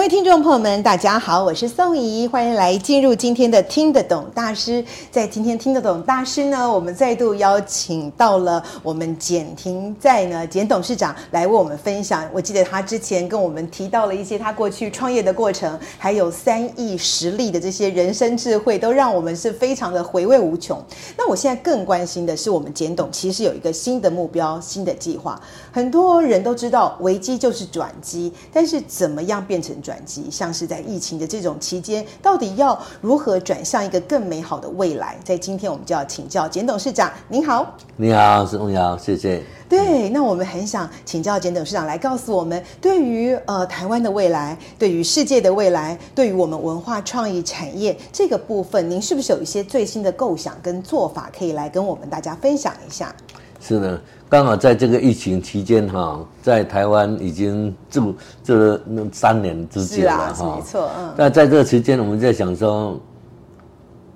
各位听众朋友们，大家好，我是宋怡，欢迎来进入今天的听得懂大师。在今天听得懂大师呢，我们再度邀请到了我们简廷在呢简董事长来为我们分享。我记得他之前跟我们提到了一些他过去创业的过程，还有三亿实力的这些人生智慧，都让我们是非常的回味无穷。那我现在更关心的是，我们简董其实有一个新的目标、新的计划。很多人都知道危机就是转机，但是怎么样变成转机？像是在疫情的这种期间，到底要如何转向一个更美好的未来？在今天，我们就要请教简董事长。您好，你好，是翁瑶，谢谢。对，那我们很想请教简董事长来告诉我们，对于呃台湾的未来，对于世界的未来，对于我们文化创意产业这个部分，您是不是有一些最新的构想跟做法，可以来跟我们大家分享一下？是的。刚好在这个疫情期间，哈，在台湾已经住这三年之久了，哈，没错，嗯。那在这个期间，我们在想说，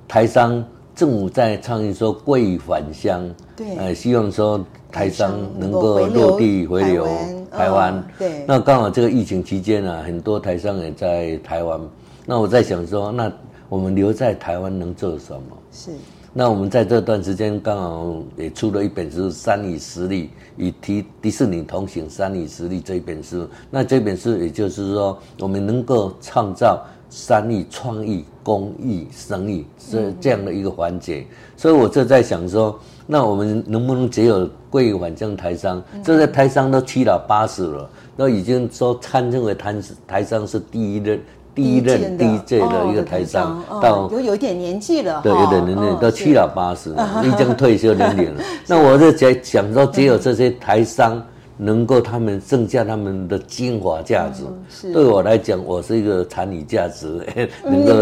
台商政府在倡议说贵返乡，对，呃，希望说台商能够落地回流台湾，对。那刚好这个疫情期间呢，很多台商也在台湾，那我在想说，那我们留在台湾能做什么？是。那我们在这段时间刚好也出了一本书《三与十里与迪迪士尼同行》，三与十里这一本书。那这本书也就是说，我们能够创造山域创意、公益、生意这这样的一个环节。所以我就在想说，那我们能不能只有归于返乡台商？这在台商都七老八十了，都已经说称为台台商是第一任。第一任 DJ 的一个台商，到有有点年纪了，对，有点年龄，到七老八十，已经退休年龄了。那我就在想说，只有这些台商。能够他们剩下他们的精华价值，嗯、对我来讲，我是一个产品价值，能够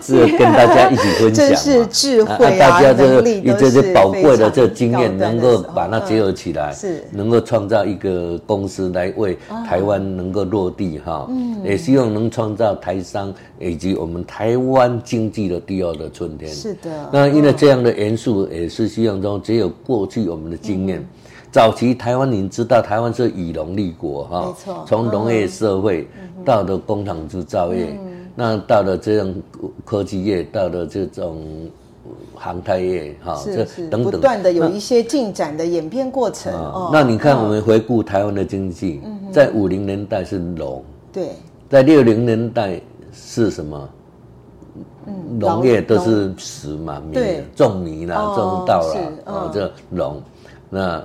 是跟大家一起分享，真是智慧啊，啊大家这个以这些宝贵的这个经验，能够把它结合起来，是。能够创造一个公司来为台湾能够落地哈，嗯，也希望能创造台商以及我们台湾经济的第二的春天。是的，那因为这样的元素也是希望中只有过去我们的经验。早期台湾，您知道台湾是以农立国哈，没错，从农业社会到了工厂制造业，那到了这种科技业，到了这种航太业哈，这等等，不断的有一些进展的演变过程。那你看，我们回顾台湾的经济，在五零年代是农，对，在六零年代是什么？农业都是食嘛，米，种米啦，种稻啦，哦，这农，那。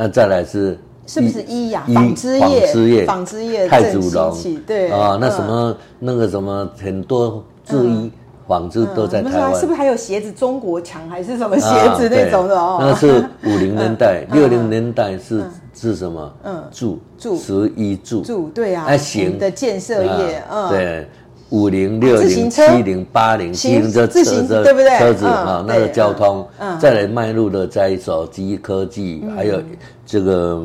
那再来是是不是医呀？纺织业，纺织业，纺织业太祖龙，对啊，那什么那个什么很多制衣纺织都在台湾。是不是还有鞋子？中国强还是什么鞋子那种的哦？那是五零年代，六零年代是是什么？嗯，铸铸十一铸铸对啊，行的建设业，嗯，对。五零六零七零八零七零这车子对不对？车子啊，那个交通，再来迈入的在手机科技，还有这个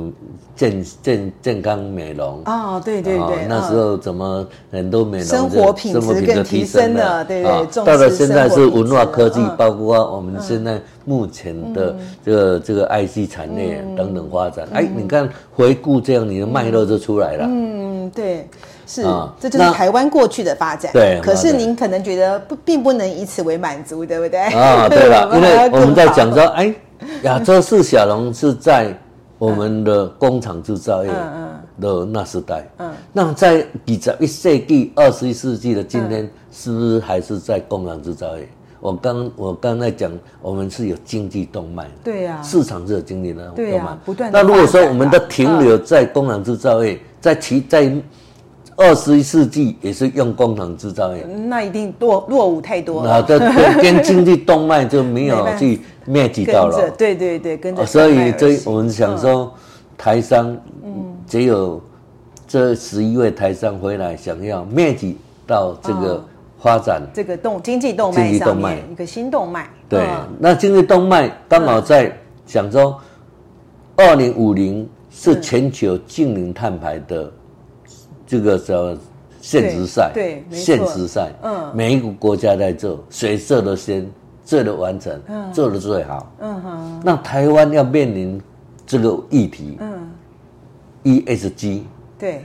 健健健康美容哦，对对对，那时候怎么很多美容生活品质更提升了，对对。到了现在是文化科技，包括我们现在目前的这个这个 IC 产业等等发展。哎，你看回顾这样，你的脉络就出来了。嗯，对。是，这就是台湾过去的发展。对，可是您可能觉得不，并不能以此为满足，对不对？啊，对了，因为我们在讲说，哎，亚洲四小龙是在我们的工厂制造业的那时代。嗯，那在二十一世纪、二十一世纪的今天，是不是还是在工厂制造业？我刚我刚才讲，我们是有经济动脉。对呀，市场是有经济的动脉，不断。那如果说我们的停留在工厂制造业，在其在。二十一世纪也是用工厂制造业，那一定落落伍太多了。啊，这 跟经济动脉就没有去 match 到了。对对对，跟着。所以这我们想说，台商，嗯，只有这十一位台商回来，想要密集到这个发展、哦、这个动经济动脉上面一个新动脉。对，哦、那经济动脉刚好在想说，二零五零是全球净零碳排的这个叫现实赛，对，现实赛，嗯，每一个国家在做，谁做的先，做的完成，嗯，做的最好，嗯哼。那台湾要面临这个议题，嗯，ESG，对，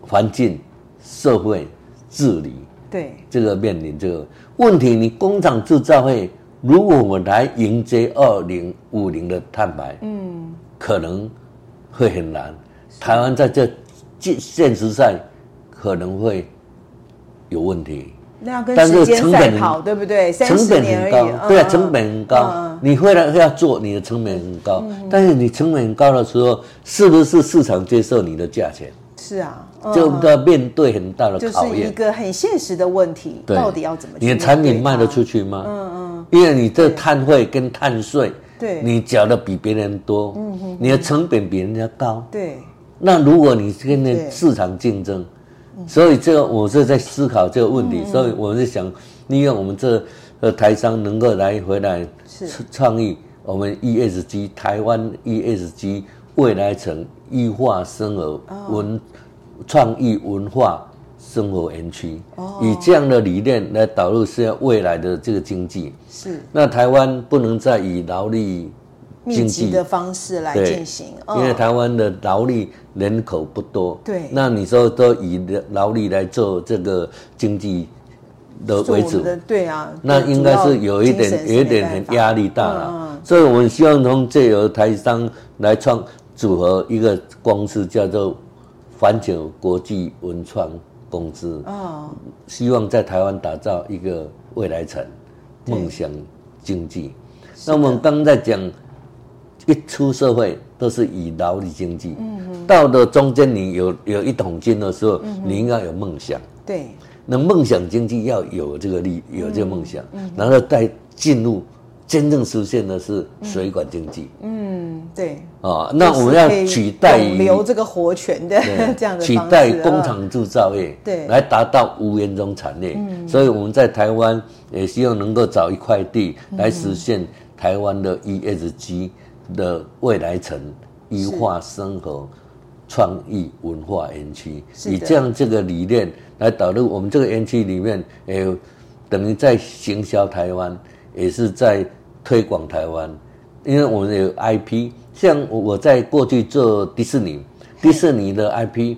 环境、社会治理，对，这个面临这个。问题，你工厂制造业。如果我们来迎接二零五零的碳排，嗯，可能会很难。台湾在这现实上可能会有问题。那要跟时间赛跑，对不对？成本很高，对啊，成本很高。你会来要做，你的成本很高。但是你成本很高的时候，是不是市场接受你的价钱？是啊，就要面对很大的考验。就是一个很现实的问题，到底要怎么？你的产品卖得出去吗？嗯嗯。因为你这碳费跟碳税，对，你缴的比别人多，嗯哼，你的成本比人家高，对。那如果你跟那市场竞争，所以这个我是在思考这个问题，所以我是想利用我们这个台商能够来回来创意我们 ESG 台湾 ESG 未来城异化生活文创意文化。生活园区，以这样的理念来导入是要未来的这个经济。是，那台湾不能再以劳力经济的方式来进行，因为台湾的劳力人口不多。对，那你说都以劳力来做这个经济的为主，对啊，那应该是有一点有一点很压力大了。所以我们希望从借由台商来创组合一个公司，叫做环球国际文创。公司哦，希望在台湾打造一个未来城，梦想经济。那我们刚刚在讲，一出社会都是以劳力经济。嗯哼。到了中间，你有有一桶金的时候，你应该有梦想。对。那梦想经济要有这个力，有这个梦想，然后再进入。真正实现的是水管经济。嗯，对。啊，那我们要取代留这个活泉的 这样的取代工厂制造业，对，来达到无烟中产业。嗯，所以我们在台湾也希望能够找一块地来实现台湾的 ESG 的未来城异化生活创意文化园区，以这样这个理念来导入我们这个园区里面，呃，等于在行销台湾。也是在推广台湾，因为我们有 IP，像我在过去做迪士尼，迪士尼的 IP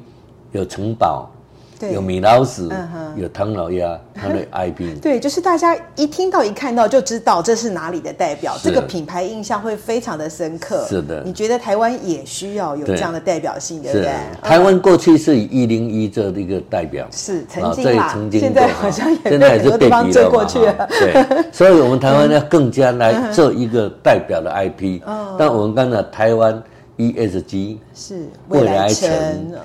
有城堡。对有米老鼠，嗯、有唐老鸭，他的 IP。对，就是大家一听到、一看到就知道这是哪里的代表，这个品牌印象会非常的深刻。是的，你觉得台湾也需要有这样的代表性，对，对不对？台湾过去是以一零一这一个代表，是曾经啦，曾经现在好像也现在也是被比了嘛。对，所以我们台湾要更加来做一个代表的 IP。嗯，但我们刚才台湾 ESG 是未来城的。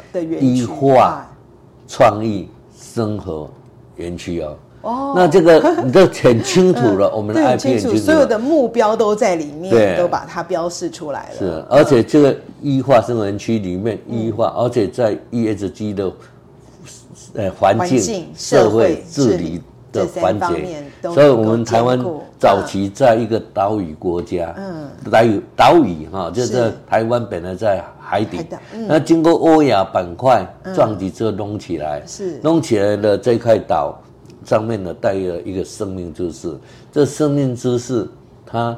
创意生活园区哦，哦，那这个 你都很清楚了，我们的 IP 很清楚，所有的目标都在里面，都把它标示出来了。是，而且这个异化生活园区里面异化，而且在 ESG 的呃环境、社会治理的环节，所以我们台湾早期在一个岛屿国家，嗯，岛屿岛屿哈，就是。台湾本来在。海底，嗯、那经过欧亚板块撞击之后弄起来，嗯、是。弄起来的这块岛上面呢带有一个生命之树，这生命之树它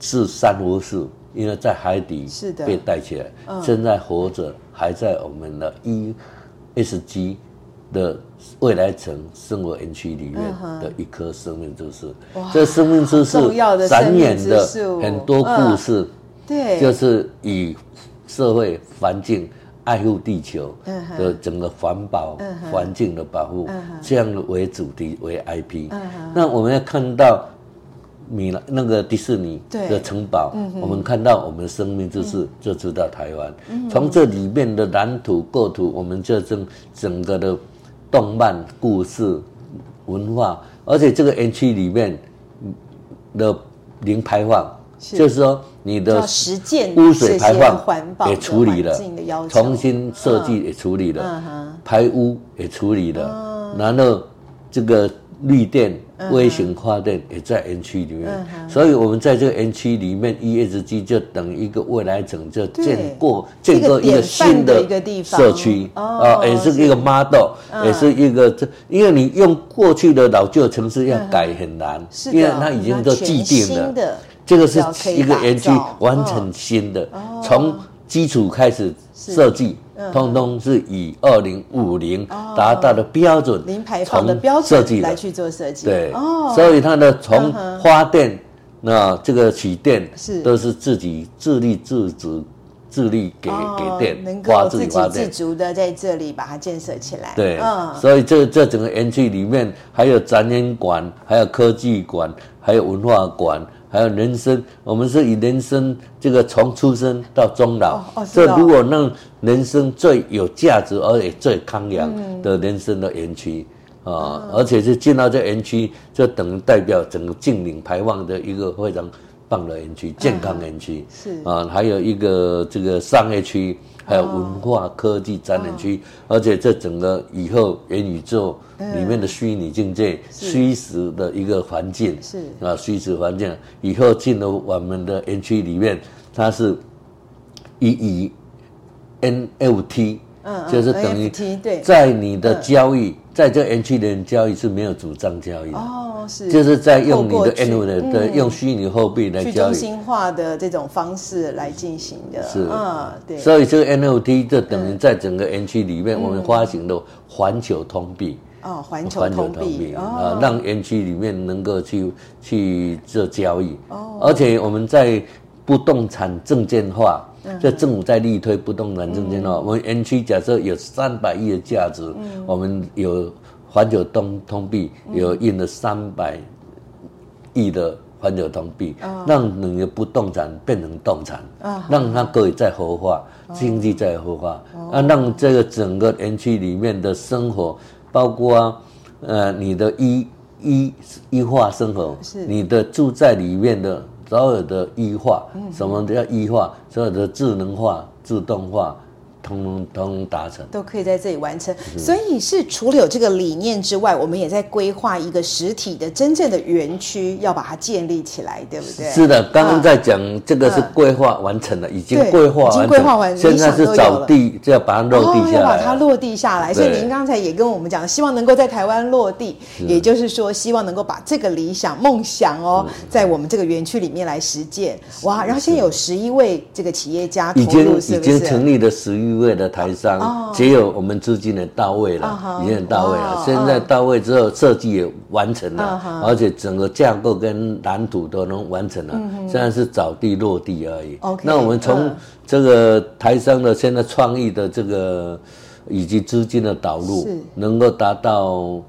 是珊瑚树，因为在海底是的。被带起来，嗯、现在活着，还在我们的 ESG 的未来城生活园区里面的一棵生命之树。哇这生命之树展演的很多故事，对，就是以。社会环境爱护地球的整个环保环境的保护，这样为主题为 IP。那我们要看到米兰那个迪士尼的城堡，我们看到我们的生命就是，就知道台湾。从这里面的蓝图构图，我们就整整个的动漫故事文化，而且这个园区里面的零排放。就是说你的实践污水排放也处理了，重新设计也处理了，嗯、排污也处理了，嗯、然后这个。绿电、微型发电也在园区里面，嗯、所以我们在这个园区里面，ESG 就等于一个未来整，就建过建构一个新的社区。啊，也是一个 model，也是一个这，因为你用过去的老旧城市要改很难，嗯、因为它已经都既定了，这个是一个园区完成新的，从、哦、基础开始设计。通通是以二零五零达到的标准，零排放的标准来去做设计。对，所以它的从发电那这个取电是。都是自己自立自主，自力给给电，能够自给自足的在这里把它建设起来。对，所以这这整个园区里面还有展览馆，还有科技馆，还有文化馆。还有人生，我们是以人生这个从出生到终老，这如果让人生最有价值而且最康养的人生的园区啊，而且是进到这园区，就等于代表整个净零排放的一个非常棒的园区，健康园区是。啊，还有一个这个商业区。还有文化科技展览区，而且这整个以后元宇宙里面的虚拟境界、虚实的一个环境是。啊，虚实环境。以后进入我们的园区里面，它是以以 NFT，嗯，就是等于在你的交易，在这园区里面交易是没有主张交易的。是就是在用你的 NFT 的用虚拟货币来交易，去中心化的这种方式来进行的。是，嗯，对。所以这个 NFT 就等于在整个园区里面，我们发行的环球通币。哦，环球通币啊，让园区里面能够去去做交易。哦。而且我们在不动产证券化，就政府在力推不动产证券化。我们园区假设有三百亿的价值，我们有。环球通通币有印了三百亿的环球通币，让你的不动产变成动产，让它可以再活化，经济再活化，啊，让这个整个园区里面的生活，包括呃你的医医医化生活，你的住在里面的所有的医化，什么都要医化？所有的智能化、自动化。通通通达成，都可以在这里完成。所以是除了有这个理念之外，我们也在规划一个实体的真正的园区，要把它建立起来，对不对？是的，刚刚在讲这个是规划完成了，已经规划完成，已经规划完成，现在是找地，就要把它落地下来，要把它落地下来。所以您刚才也跟我们讲，希望能够在台湾落地，也就是说，希望能够把这个理想梦想哦，在我们这个园区里面来实践。哇，然后现在有十一位这个企业家投入，是不是？已经成立了十一。位的台商，只有我们资金的到位了，已经很到位了。现在到位之后，设计也完成了，而且整个架构跟蓝图都能完成了。现在是找地落地而已。那我们从这个台商的现在创意的这个以及资金的导入，能够达到，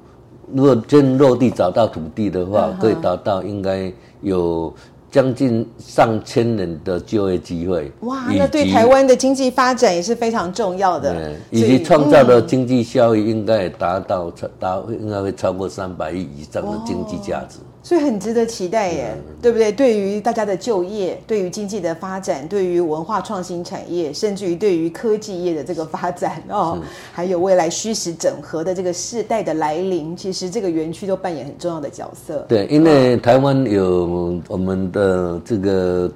如果真落地找到土地的话，可以达到应该有。将近上千人的就业机会，哇，那对台湾的经济发展也是非常重要的。对，以及创造的经济效益应该也达到超达，应该会超过三百亿以上的经济价值。所以很值得期待耶，嗯、对不对？对于大家的就业，对于经济的发展，对于文化创新产业，甚至于对于科技业的这个发展哦，是还有未来虚实整合的这个世代的来临，其实这个园区都扮演很重要的角色。对，因为台湾有我们的这个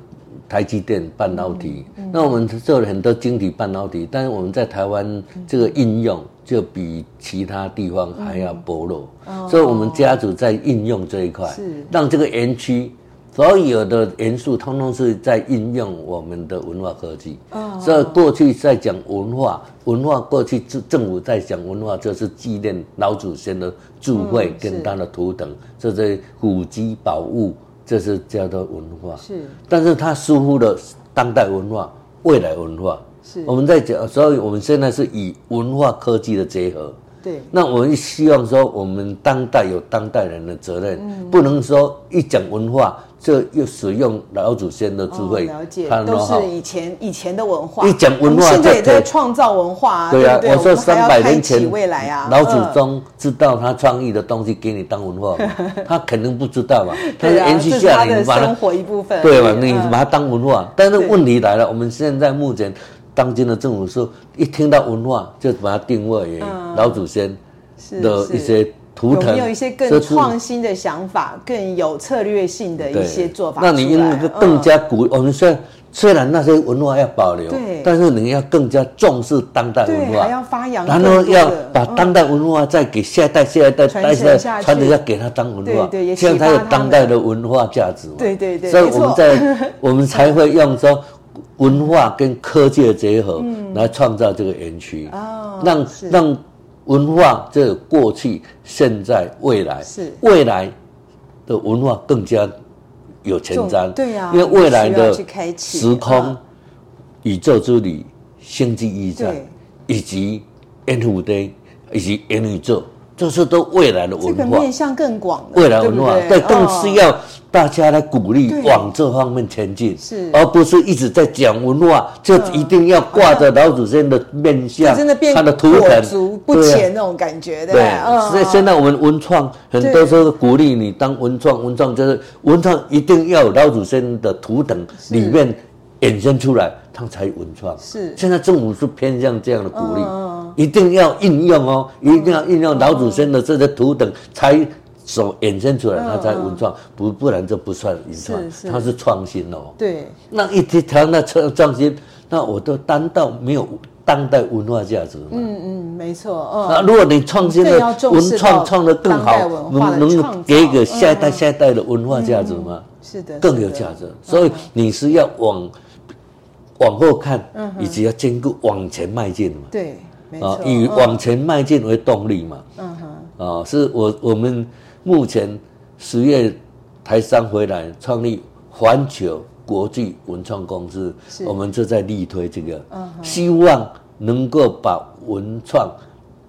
台积电半导体，嗯嗯、那我们做了很多晶体半导体，但是我们在台湾这个应用。就比其他地方还要薄弱，嗯、所以我们家族在应用这一块，是。让这个园区所有的元素通通是在应用我们的文化科技。哦、所以过去在讲文化，文化过去政政府在讲文化，就是纪念老祖先的智慧跟他的图腾，这些古籍宝物，这是叫做文化。是，但是它疏忽了当代文化、未来文化。是我们在讲，所以我们现在是以文化科技的结合，对，那我们希望说，我们当代有当代人的责任，嗯、不能说一讲文化就又使用老祖先的智慧，哦、了解，都是以前以前的文化。一讲文化，现在也在创造文化、啊。对啊，对对我说三百年前未来啊，老祖宗知道他创意的东西给你当文化吗？他肯定不知道嘛。他是延续下来，你把它生活一部分，对吧？你把它当文化，但是问题来了，我们现在目前。当今的政府是，一听到文化就把它定位为老祖先的一些图腾，有没有一些更创新的想法，更有策略性的一些做法？那你应该更加鼓励。我们虽然虽然那些文化要保留，对，但是你要更加重视当代文化，还要发扬，然后要把当代文化再给下一代、下一代传承下去，传承要给他当文化，对，这样才有当代的文化价值嘛。对对对，所以我们在我们才会用说。文化跟科技的结合，来创造这个园区，让让文化这个过去、现在、未来，是。未来的文化更加有前瞻。对呀，因为未来的时空、宇宙之旅、星际驿站，以及 NFT，以及 N 宇宙。这是都未来的文化，这个面向更广。未来文化，对，更是要大家来鼓励往这方面前进，是，而不是一直在讲文化，就一定要挂着老祖先的面相，他的图腾，不前那种感觉，对。所以现在我们文创很多时候鼓励你当文创，文创就是文创一定要有老祖先的图腾里面衍生出来，它才文创。是，现在政府是偏向这样的鼓励。一定要应用哦，一定要应用老祖先的这些图等，才所衍生出来，它才文创，不不然就不算文创，它是创新哦。对，那一提到那创创新，那我都单到没有当代文化价值。嗯嗯，没错。那如果你创新的文创创得更好，能能给给下一代下一代的文化价值吗？是的，更有价值。所以你是要往往后看，嗯以及要兼顾往前迈进嘛。对。啊，以往前迈进为动力嘛。嗯哼。啊，是我我们目前十月台商回来创立环球国际文创公司，我们就在力推这个，嗯希望能够把文创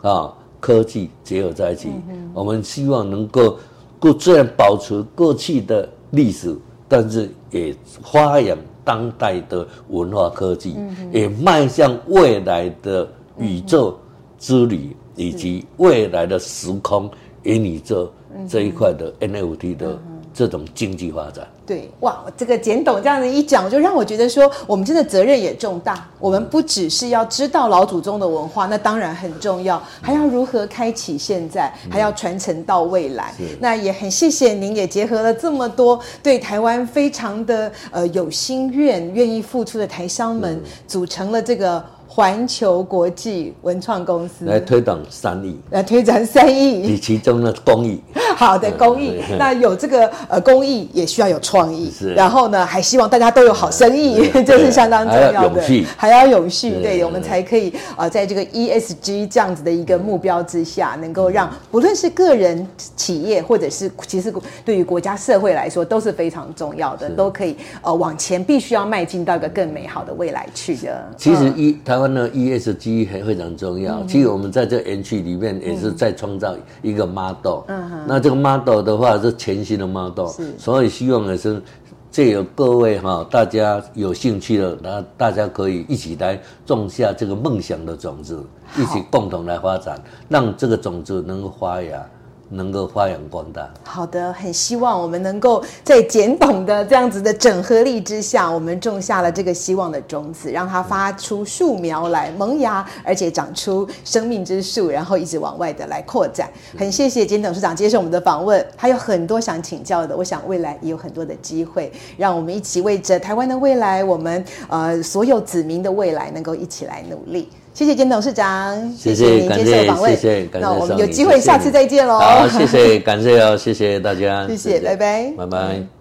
啊科技结合在一起。我们希望能够过虽然保持过去的历史，但是也发扬当代的文化科技，也迈向未来的。宇宙之旅以及未来的时空元宇宙这一块的 NFT 的这种经济发展，对哇，这个简董这样子一讲，就让我觉得说，我们真的责任也重大。我们不只是要知道老祖宗的文化，那当然很重要，还要如何开启现在，还要传承到未来。那也很谢谢您，也结合了这么多对台湾非常的呃有心愿、愿意付出的台商们，组成了这个。环球国际文创公司。来推广三亿，来推展三亿，以其中的公益。好的公益，那有这个呃公益，也需要有创意。是，然后呢，还希望大家都有好生意，这是相当重要的。还要永续，对，我们才可以呃，在这个 ESG 这样子的一个目标之下，能够让不论是个人、企业，或者是其实对于国家社会来说，都是非常重要的，都可以呃往前，必须要迈进到一个更美好的未来去的。其实一台湾的 ESG 还非常重要。其实我们在这园区里面也是在创造一个 model。那这个 model 的话是全新的 model，所以希望也是借由各位哈，大家有兴趣的，那大家可以一起来种下这个梦想的种子，一起共同来发展，让这个种子能够发芽。能够发扬光大。好的，很希望我们能够在简董的这样子的整合力之下，我们种下了这个希望的种子，让它发出树苗来萌芽，而且长出生命之树，然后一直往外的来扩展。很谢谢简董事长接受我们的访问，还有很多想请教的，我想未来也有很多的机会，让我们一起为着台湾的未来，我们呃所有子民的未来，能够一起来努力。谢谢金董事长，谢谢您接受访问，谢谢，那我们有机会下次再见喽。好，谢谢，感谢哦，谢谢大家，谢谢，拜拜，拜拜。